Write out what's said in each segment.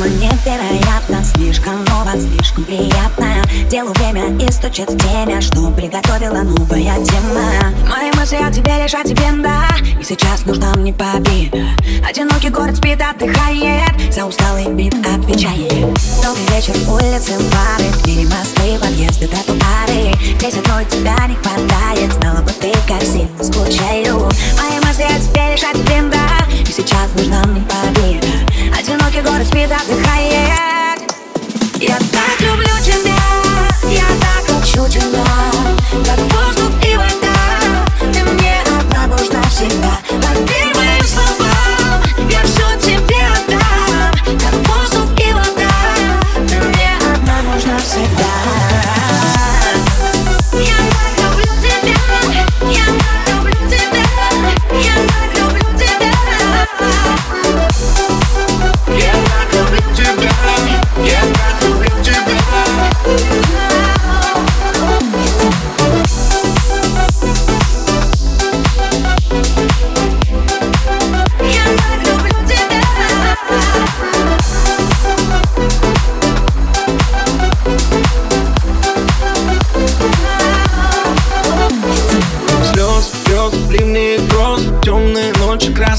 Тема невероятно, слишком ново, слишком приятно. Делу время и стучит время, что приготовила новая тема. Мои мысли о тебе лишь о тебе, да И сейчас нужна мне победа. Одинокий город спит, отдыхает За усталый бит отвечает. Добрый вечер, улицы, бары Двери, мосты, подъезды, татуары Здесь одной тебя не хватает Знала бы ты, как сильно скучаю. Мои мысли о тебе лишь о тебе, да И сейчас нужна мне победа. Одинокий город спит, отдыхает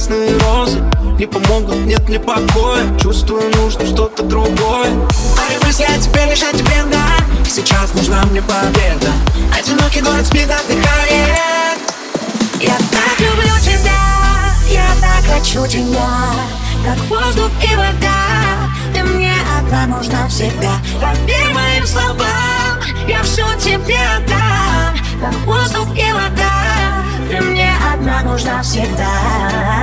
красные розы. Не помогут, нет мне покоя. Чувствую, нужно что-то другое. Мои мысли о тебе о тебе, И сейчас нужна мне победа. Одинокий город спит, отдыхает Я так люблю тебя, я так хочу тебя. Как воздух и вода Ты мне одна нужна всегда. Поверь моим словам Я все тебе отдам. Как воздух и вода Ты мне одна нужна всегда